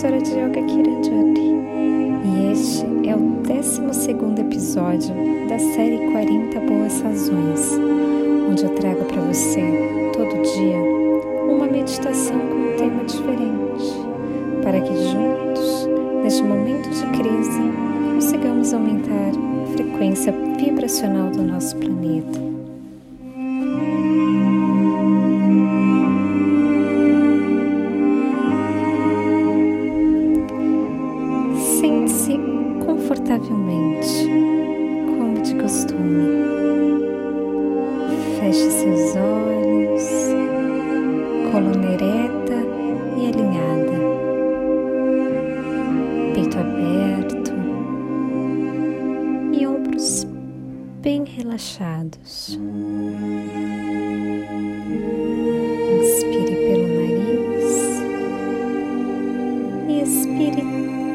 professora de Yoga Kiranjoti. E este é o 12 episódio da série 40 Boas Razões, onde eu trago para você, todo dia, uma meditação com um tema diferente, para que juntos, neste momento de crise, consigamos aumentar a frequência vibracional do nosso planeta relaxados. Inspire pelo nariz e expire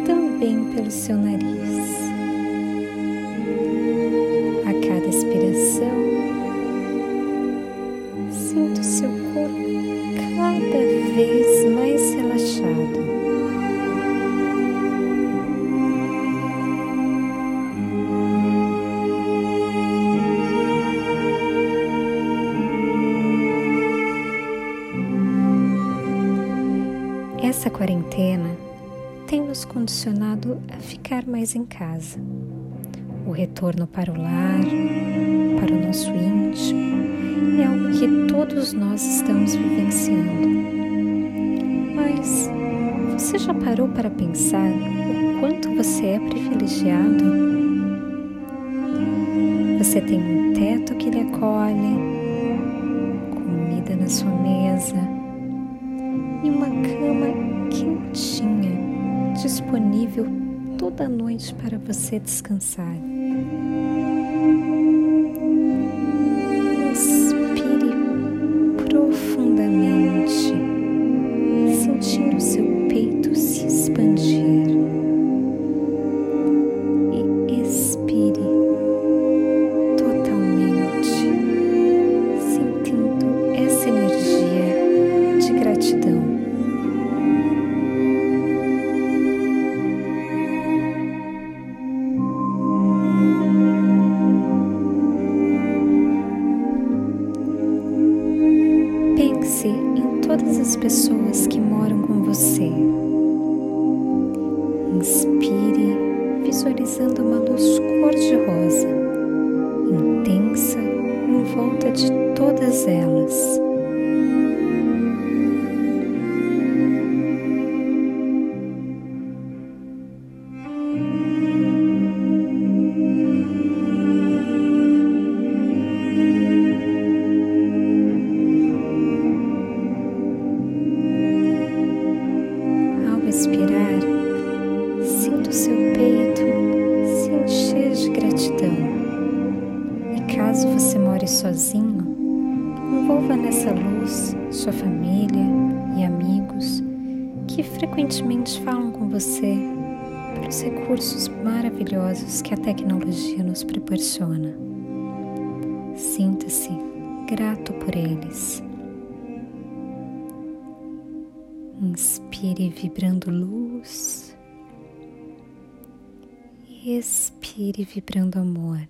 também pelo seu nariz. Essa quarentena tem nos condicionado a ficar mais em casa. O retorno para o lar, para o nosso íntimo, é algo que todos nós estamos vivenciando. Mas você já parou para pensar o quanto você é privilegiado? Você tem um teto que lhe acolhe, comida na sua mesa cama quentinha disponível toda noite para você descansar. Pessoas que Caso você more sozinho, envolva nessa luz sua família e amigos que frequentemente falam com você pelos recursos maravilhosos que a tecnologia nos proporciona. Sinta-se grato por eles. Inspire vibrando luz expire vibrando amor.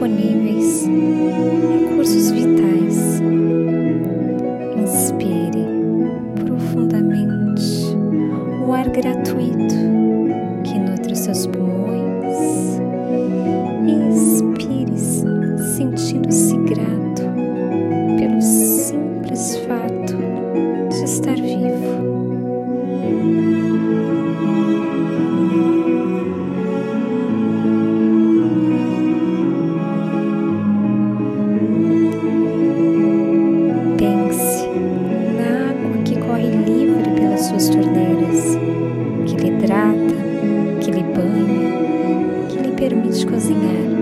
disponíveis. torneiras, que lhe hidrata, que lhe banha, que lhe permite cozinhar.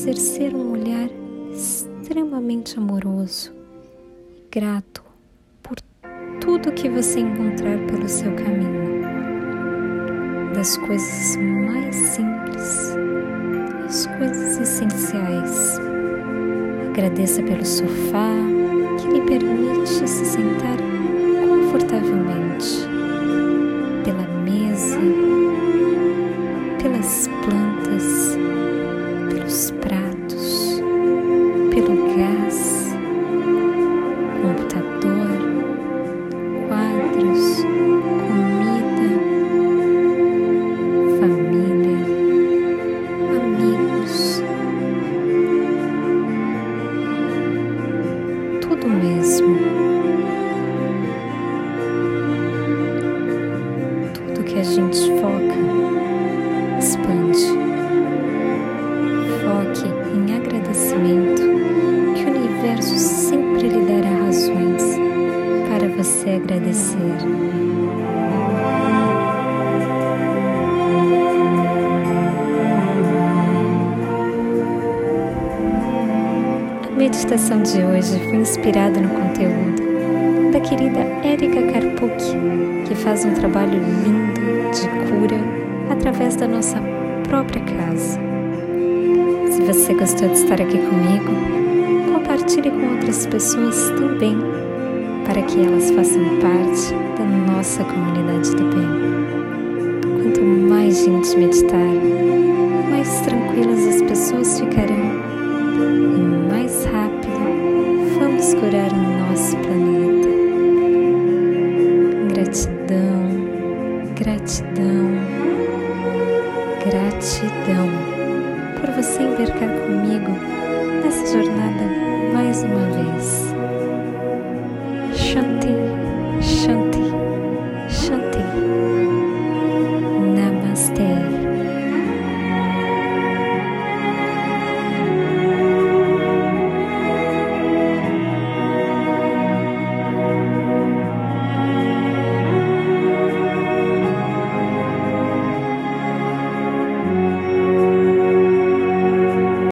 Exercer um olhar extremamente amoroso e grato por tudo que você encontrar pelo seu caminho. Das coisas mais simples às coisas essenciais. Agradeça pelo sofá meditação de hoje foi inspirada no conteúdo da querida Erika Karpuk, que faz um trabalho lindo de cura através da nossa própria casa. Se você gostou de estar aqui comigo, compartilhe com outras pessoas também, para que elas façam parte da nossa comunidade do bem. Quanto mais gente meditar, mais tranquilas as pessoas ficarão curar o nosso planeta. Gratidão, gratidão, gratidão por você embarcar comigo nessa jornada mais uma vez.